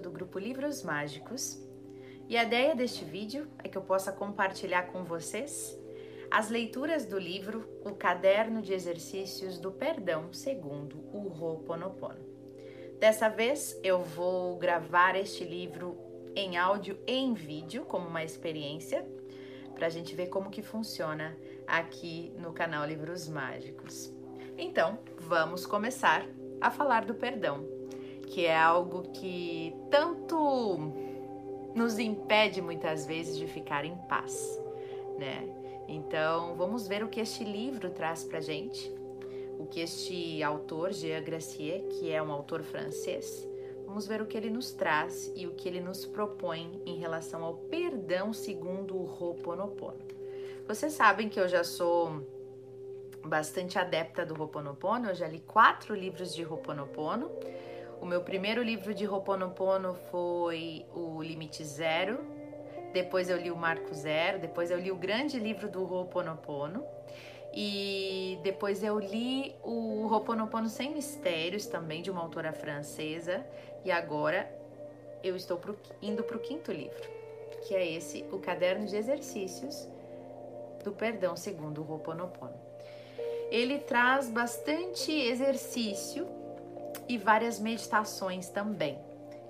do grupo Livros Mágicos e a ideia deste vídeo é que eu possa compartilhar com vocês as leituras do livro O Caderno de Exercícios do Perdão segundo o Ho'oponopono. Dessa vez eu vou gravar este livro em áudio e em vídeo como uma experiência para a gente ver como que funciona aqui no canal Livros Mágicos. Então, vamos começar a falar do perdão que é algo que tanto nos impede muitas vezes de ficar em paz, né? Então, vamos ver o que este livro traz pra gente, o que este autor, Jean Gracier, que é um autor francês, vamos ver o que ele nos traz e o que ele nos propõe em relação ao perdão segundo o Ho'oponopono. Vocês sabem que eu já sou bastante adepta do Ho'oponopono, eu já li quatro livros de Ho'oponopono, o meu primeiro livro de Ho'oponopono foi o Limite Zero, depois eu li o Marco Zero, depois eu li o grande livro do Ho'oponopono. E depois eu li o Ho'oponopono Sem Mistérios, também de uma autora francesa, e agora eu estou pro, indo para o quinto livro, que é esse, o Caderno de Exercícios do Perdão segundo o Ho'oponopono. Ele traz bastante exercício e várias meditações também.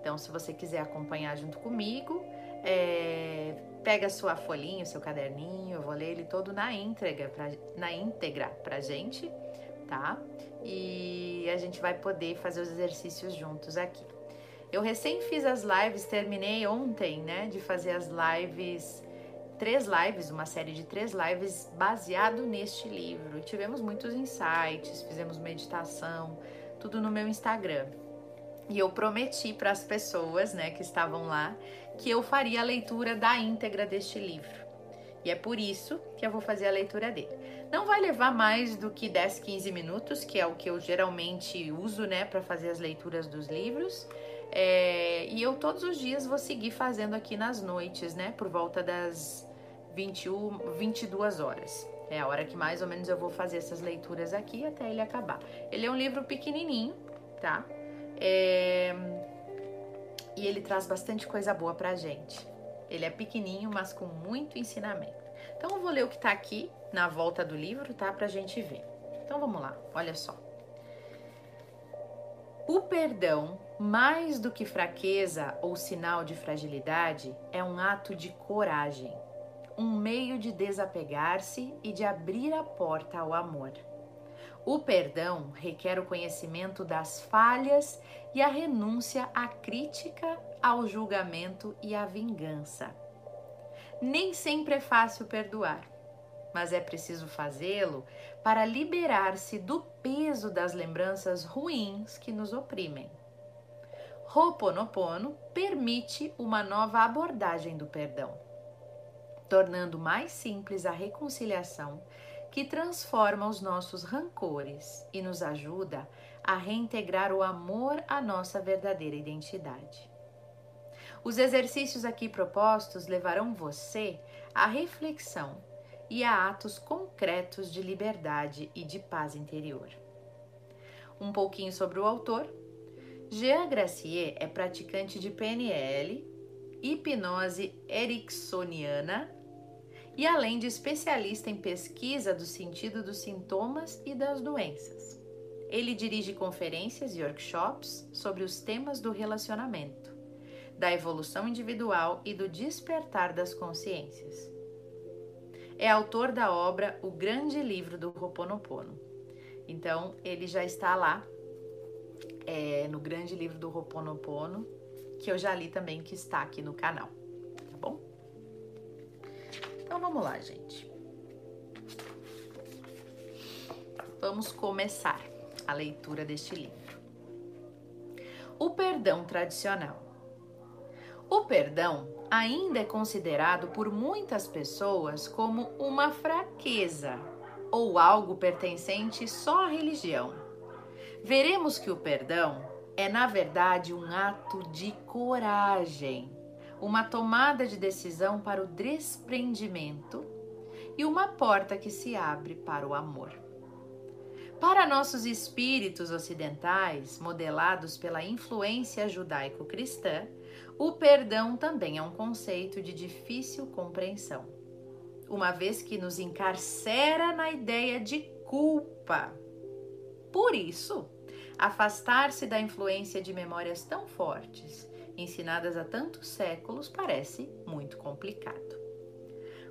Então, se você quiser acompanhar junto comigo, é, pega sua folhinha, seu caderninho, eu vou ler ele todo na íntegra, pra, na íntegra pra gente, tá? E a gente vai poder fazer os exercícios juntos aqui. Eu recém fiz as lives, terminei ontem, né, de fazer as lives, três lives, uma série de três lives baseado neste livro. Tivemos muitos insights, fizemos meditação, tudo no meu Instagram. E eu prometi para as pessoas, né, que estavam lá, que eu faria a leitura da íntegra deste livro. E é por isso que eu vou fazer a leitura dele. Não vai levar mais do que 10, 15 minutos, que é o que eu geralmente uso, né, para fazer as leituras dos livros. É, e eu todos os dias vou seguir fazendo aqui nas noites, né, por volta das 21, 22 horas. É a hora que mais ou menos eu vou fazer essas leituras aqui até ele acabar. Ele é um livro pequenininho, tá? É... E ele traz bastante coisa boa pra gente. Ele é pequenininho, mas com muito ensinamento. Então eu vou ler o que tá aqui na volta do livro, tá? Pra gente ver. Então vamos lá, olha só. O perdão, mais do que fraqueza ou sinal de fragilidade, é um ato de coragem um meio de desapegar-se e de abrir a porta ao amor. O perdão requer o conhecimento das falhas e a renúncia à crítica, ao julgamento e à vingança. Nem sempre é fácil perdoar, mas é preciso fazê-lo para liberar-se do peso das lembranças ruins que nos oprimem. Ho'oponopono permite uma nova abordagem do perdão tornando mais simples a reconciliação que transforma os nossos rancores e nos ajuda a reintegrar o amor à nossa verdadeira identidade. Os exercícios aqui propostos levarão você à reflexão e a atos concretos de liberdade e de paz interior. Um pouquinho sobre o autor. Jean Gracier é praticante de PNL, hipnose ericksoniana e além de especialista em pesquisa do sentido dos sintomas e das doenças. Ele dirige conferências e workshops sobre os temas do relacionamento, da evolução individual e do despertar das consciências. É autor da obra O Grande Livro do Ho'oponopono. Então, ele já está lá é, no Grande Livro do Ho'oponopono, que eu já li também, que está aqui no canal. Então vamos lá, gente. Vamos começar a leitura deste livro. O perdão tradicional. O perdão ainda é considerado por muitas pessoas como uma fraqueza ou algo pertencente só à religião. Veremos que o perdão é, na verdade, um ato de coragem uma tomada de decisão para o desprendimento e uma porta que se abre para o amor. Para nossos espíritos ocidentais, modelados pela influência judaico-cristã, o perdão também é um conceito de difícil compreensão, uma vez que nos encarcera na ideia de culpa. Por isso, afastar-se da influência de memórias tão fortes, ensinadas há tantos séculos, parece muito complicado.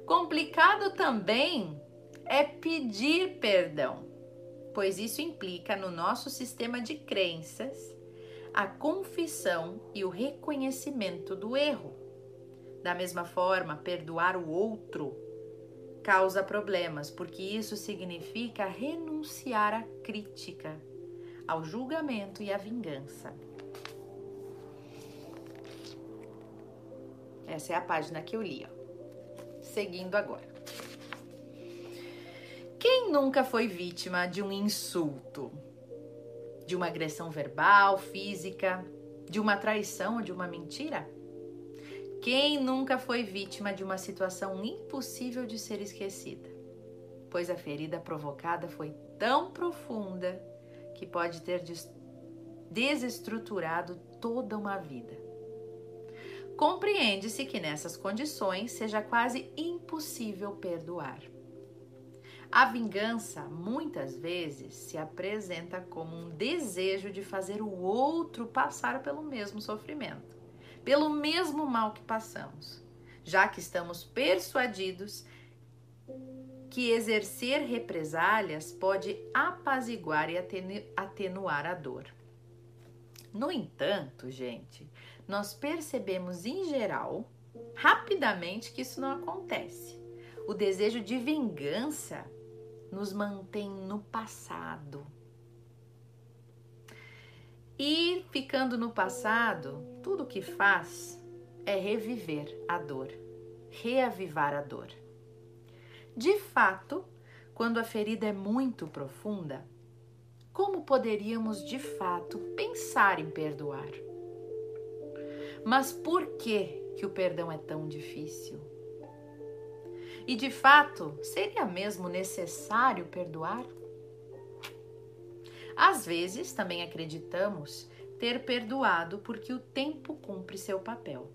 Complicado também é pedir perdão, pois isso implica no nosso sistema de crenças a confissão e o reconhecimento do erro. Da mesma forma, perdoar o outro causa problemas, porque isso significa renunciar à crítica, ao julgamento e à vingança. Essa é a página que eu li. Ó. Seguindo agora. Quem nunca foi vítima de um insulto? De uma agressão verbal, física, de uma traição ou de uma mentira? Quem nunca foi vítima de uma situação impossível de ser esquecida? Pois a ferida provocada foi tão profunda que pode ter desestruturado toda uma vida. Compreende-se que nessas condições seja quase impossível perdoar. A vingança muitas vezes se apresenta como um desejo de fazer o outro passar pelo mesmo sofrimento, pelo mesmo mal que passamos, já que estamos persuadidos que exercer represálias pode apaziguar e atenuar a dor. No entanto, gente, nós percebemos em geral, rapidamente, que isso não acontece. O desejo de vingança nos mantém no passado. E ficando no passado, tudo o que faz é reviver a dor, reavivar a dor. De fato, quando a ferida é muito profunda, como poderíamos de fato pensar em perdoar? Mas por que que o perdão é tão difícil? E de fato, seria mesmo necessário perdoar? Às vezes também acreditamos ter perdoado porque o tempo cumpre seu papel,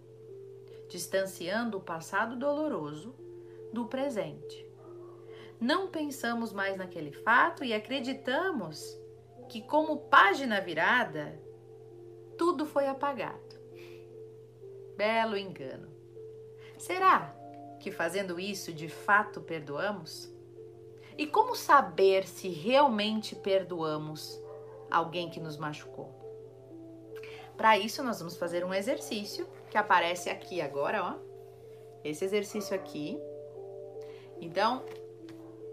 distanciando o passado doloroso do presente. Não pensamos mais naquele fato e acreditamos que, como página virada, tudo foi apagado. Belo engano. Será que fazendo isso de fato perdoamos? E como saber se realmente perdoamos alguém que nos machucou? Para isso, nós vamos fazer um exercício que aparece aqui agora, ó. Esse exercício aqui. Então,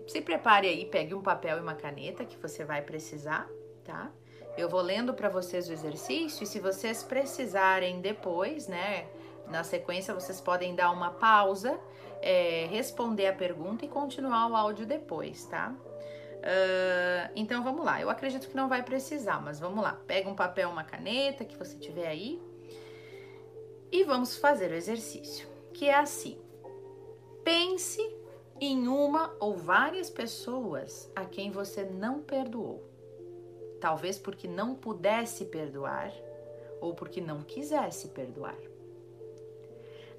se prepare aí, pegue um papel e uma caneta que você vai precisar, tá? Eu vou lendo para vocês o exercício e se vocês precisarem depois, né, na sequência, vocês podem dar uma pausa, é, responder a pergunta e continuar o áudio depois, tá? Uh, então vamos lá. Eu acredito que não vai precisar, mas vamos lá. Pega um papel, uma caneta que você tiver aí e vamos fazer o exercício, que é assim: pense em uma ou várias pessoas a quem você não perdoou talvez porque não pudesse perdoar ou porque não quisesse perdoar.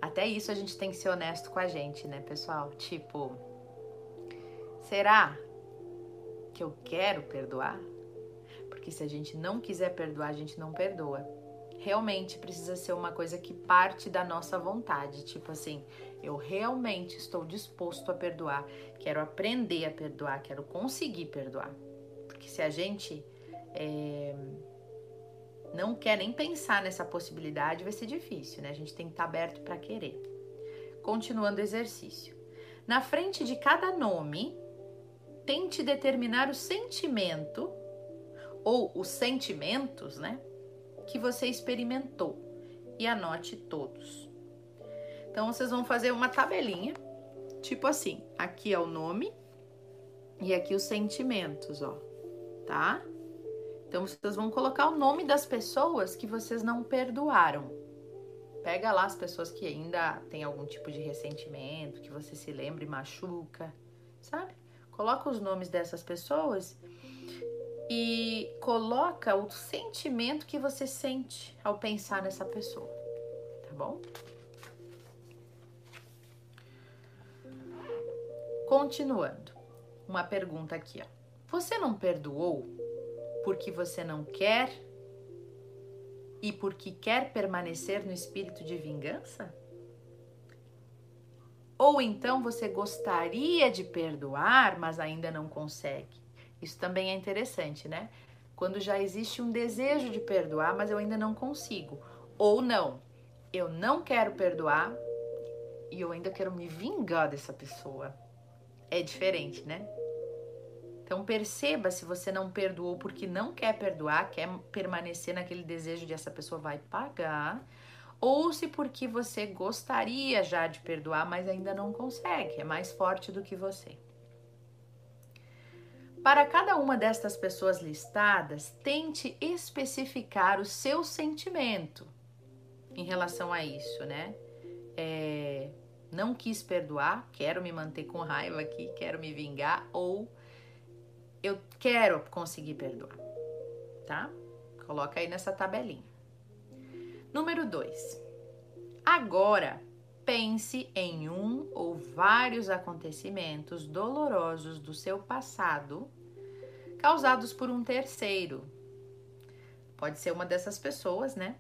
Até isso a gente tem que ser honesto com a gente, né, pessoal? Tipo, será que eu quero perdoar? Porque se a gente não quiser perdoar, a gente não perdoa. Realmente precisa ser uma coisa que parte da nossa vontade, tipo assim, eu realmente estou disposto a perdoar, quero aprender a perdoar, quero conseguir perdoar. Porque se a gente é, não quer nem pensar nessa possibilidade, vai ser difícil, né? A gente tem que estar aberto para querer. Continuando o exercício. Na frente de cada nome, tente determinar o sentimento ou os sentimentos, né, que você experimentou e anote todos. Então vocês vão fazer uma tabelinha, tipo assim, aqui é o nome e aqui os sentimentos, ó, tá? Então vocês vão colocar o nome das pessoas que vocês não perdoaram. Pega lá as pessoas que ainda têm algum tipo de ressentimento, que você se lembra e machuca, sabe? Coloca os nomes dessas pessoas e coloca o sentimento que você sente ao pensar nessa pessoa, tá bom? Continuando, uma pergunta aqui, ó. Você não perdoou porque você não quer e porque quer permanecer no espírito de vingança? Ou então você gostaria de perdoar, mas ainda não consegue? Isso também é interessante, né? Quando já existe um desejo de perdoar, mas eu ainda não consigo. Ou não, eu não quero perdoar e eu ainda quero me vingar dessa pessoa. É diferente, né? Então perceba se você não perdoou porque não quer perdoar, quer permanecer naquele desejo de essa pessoa vai pagar, ou se porque você gostaria já de perdoar, mas ainda não consegue, é mais forte do que você. Para cada uma destas pessoas listadas, tente especificar o seu sentimento em relação a isso, né? É, não quis perdoar, quero me manter com raiva aqui, quero me vingar, ou eu quero conseguir perdoar, tá? Coloca aí nessa tabelinha. Número 2. Agora, pense em um ou vários acontecimentos dolorosos do seu passado causados por um terceiro. Pode ser uma dessas pessoas, né?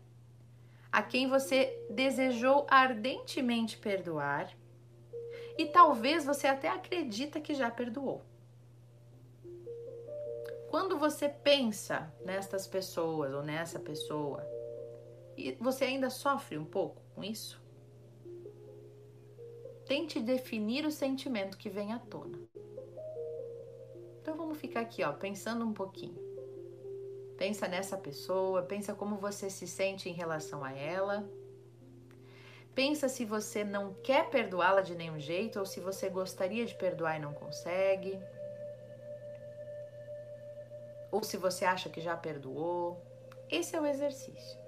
A quem você desejou ardentemente perdoar e talvez você até acredita que já perdoou. Quando você pensa nestas pessoas ou nessa pessoa, e você ainda sofre um pouco com isso, tente definir o sentimento que vem à tona. Então vamos ficar aqui, ó, pensando um pouquinho. Pensa nessa pessoa, pensa como você se sente em relação a ela. Pensa se você não quer perdoá-la de nenhum jeito ou se você gostaria de perdoar e não consegue. Ou se você acha que já perdoou. Esse é o exercício.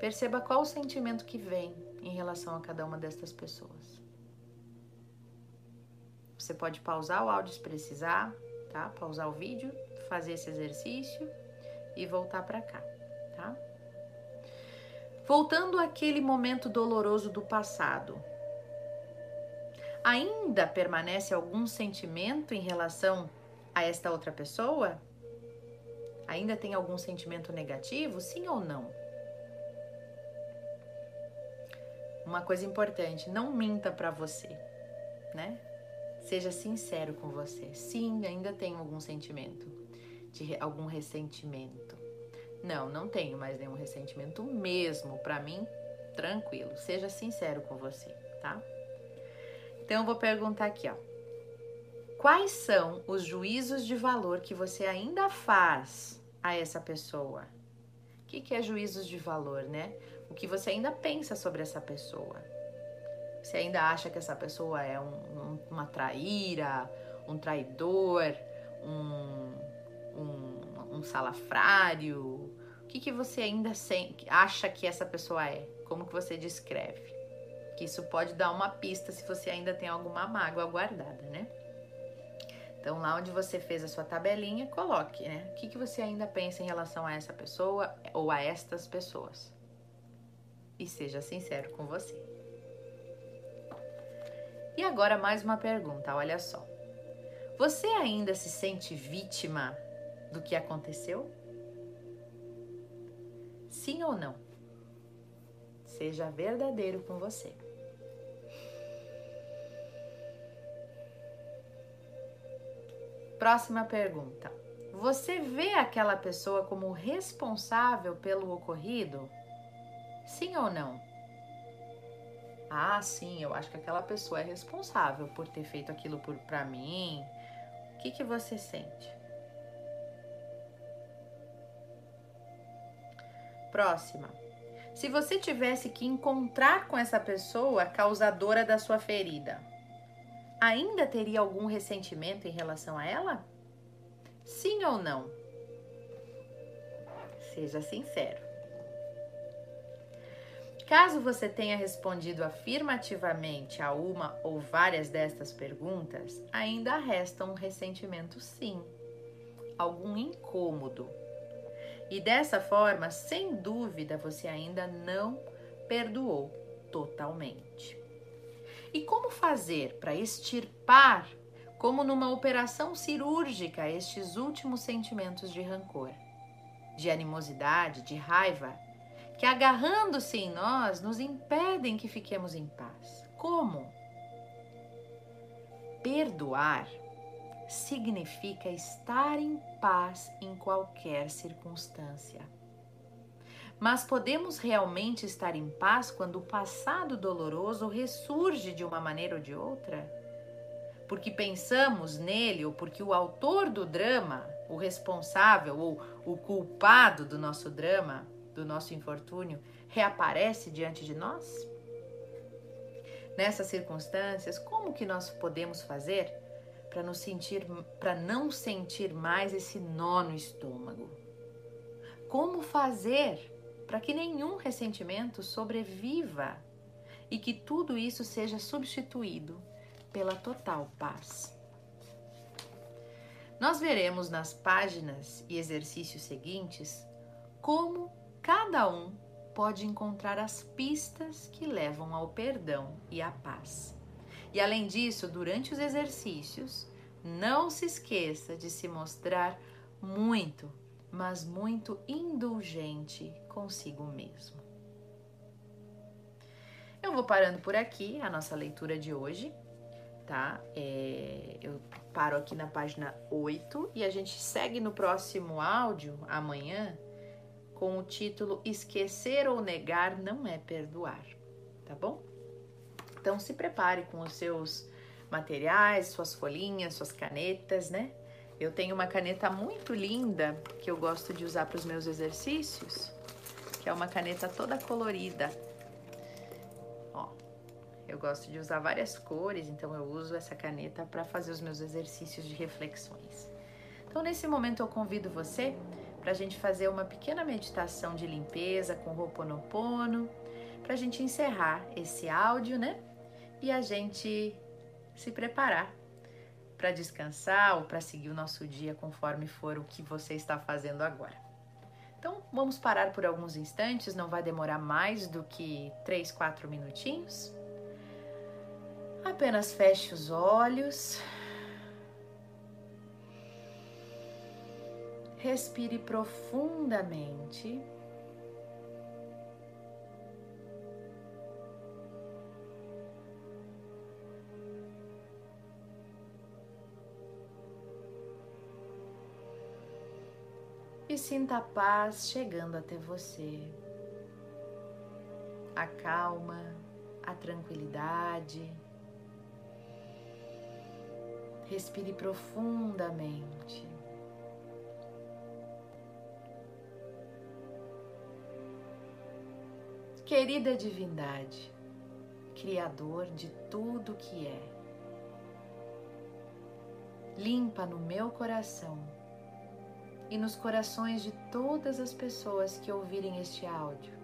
Perceba qual o sentimento que vem em relação a cada uma destas pessoas. Você pode pausar o áudio se precisar, tá? Pausar o vídeo, fazer esse exercício e voltar para cá, tá? Voltando àquele momento doloroso do passado. Ainda permanece algum sentimento em relação a esta outra pessoa? Ainda tem algum sentimento negativo? Sim ou não? Uma coisa importante, não minta para você, né? Seja sincero com você. Sim, ainda tenho algum sentimento, de algum ressentimento. Não, não tenho mais nenhum ressentimento mesmo. Para mim, tranquilo. Seja sincero com você, tá? Então eu vou perguntar aqui, ó. Quais são os juízos de valor que você ainda faz a essa pessoa? O que, que é juízos de valor, né? O que você ainda pensa sobre essa pessoa? Você ainda acha que essa pessoa é um, um, uma traíra, um traidor, um, um, um salafrário? O que, que você ainda acha que essa pessoa é? Como que você descreve? Que isso pode dar uma pista se você ainda tem alguma mágoa guardada, né? Então, lá onde você fez a sua tabelinha, coloque, né? O que, que você ainda pensa em relação a essa pessoa ou a estas pessoas? E seja sincero com você. E agora mais uma pergunta, olha só. Você ainda se sente vítima do que aconteceu? Sim ou não? Seja verdadeiro com você. Próxima pergunta. Você vê aquela pessoa como responsável pelo ocorrido? Sim ou não? Ah, sim, eu acho que aquela pessoa é responsável por ter feito aquilo para mim. O que, que você sente? Próxima. Se você tivesse que encontrar com essa pessoa causadora da sua ferida, ainda teria algum ressentimento em relação a ela? Sim ou não? Seja sincero. Caso você tenha respondido afirmativamente a uma ou várias destas perguntas, ainda resta um ressentimento, sim, algum incômodo. E dessa forma, sem dúvida, você ainda não perdoou totalmente. E como fazer para extirpar, como numa operação cirúrgica, estes últimos sentimentos de rancor, de animosidade, de raiva, que agarrando-se em nós nos impedem que fiquemos em paz? Como? Perdoar significa estar em paz em qualquer circunstância. Mas podemos realmente estar em paz quando o passado doloroso ressurge de uma maneira ou de outra? Porque pensamos nele ou porque o autor do drama, o responsável ou o culpado do nosso drama, do nosso infortúnio, reaparece diante de nós? Nessas circunstâncias, como que nós podemos fazer para não sentir para não sentir mais esse nó no estômago? Como fazer para que nenhum ressentimento sobreviva e que tudo isso seja substituído pela total paz. Nós veremos nas páginas e exercícios seguintes como cada um pode encontrar as pistas que levam ao perdão e à paz. E além disso, durante os exercícios, não se esqueça de se mostrar muito mas muito indulgente consigo mesmo. Eu vou parando por aqui a nossa leitura de hoje, tá? É, eu paro aqui na página 8 e a gente segue no próximo áudio, amanhã, com o título Esquecer ou Negar Não é Perdoar, tá bom? Então se prepare com os seus materiais, suas folhinhas, suas canetas, né? Eu tenho uma caneta muito linda que eu gosto de usar para os meus exercícios, que é uma caneta toda colorida. Ó, eu gosto de usar várias cores, então eu uso essa caneta para fazer os meus exercícios de reflexões. Então, nesse momento, eu convido você para a gente fazer uma pequena meditação de limpeza com Ho'oponopono, para a gente encerrar esse áudio, né? E a gente se preparar para descansar ou para seguir o nosso dia conforme for o que você está fazendo agora. Então, vamos parar por alguns instantes, não vai demorar mais do que 3, 4 minutinhos. Apenas feche os olhos. Respire profundamente. Sinta a paz chegando até você. A calma, a tranquilidade. Respire profundamente. Querida Divindade, Criador de tudo que é, limpa no meu coração e nos corações de todas as pessoas que ouvirem este áudio.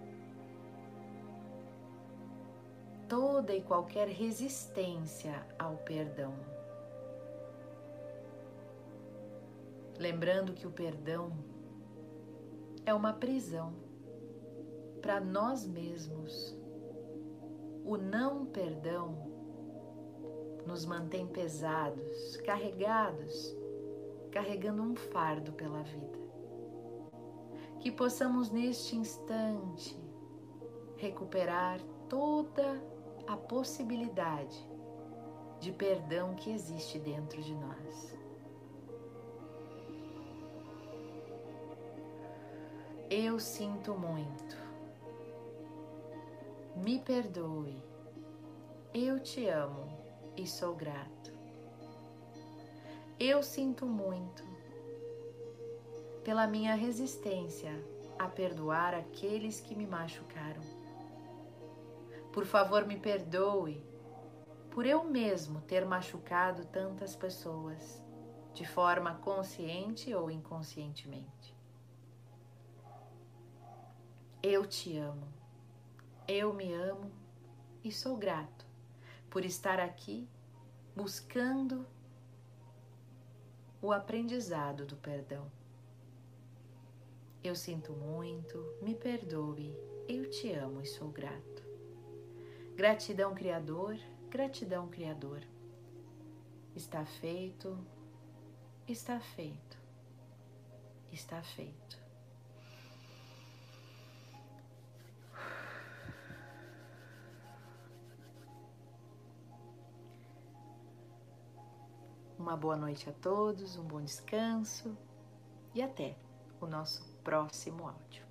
Toda e qualquer resistência ao perdão. Lembrando que o perdão é uma prisão para nós mesmos. O não perdão nos mantém pesados, carregados carregando um fardo pela vida. Que possamos neste instante recuperar toda a possibilidade de perdão que existe dentro de nós. Eu sinto muito. Me perdoe. Eu te amo e sou grato. Eu sinto muito pela minha resistência a perdoar aqueles que me machucaram. Por favor, me perdoe por eu mesmo ter machucado tantas pessoas, de forma consciente ou inconscientemente. Eu te amo. Eu me amo e sou grato por estar aqui buscando o aprendizado do perdão. Eu sinto muito, me perdoe, eu te amo e sou grato. Gratidão, Criador, gratidão, Criador. Está feito, está feito, está feito. Uma boa noite a todos, um bom descanso e até o nosso próximo áudio.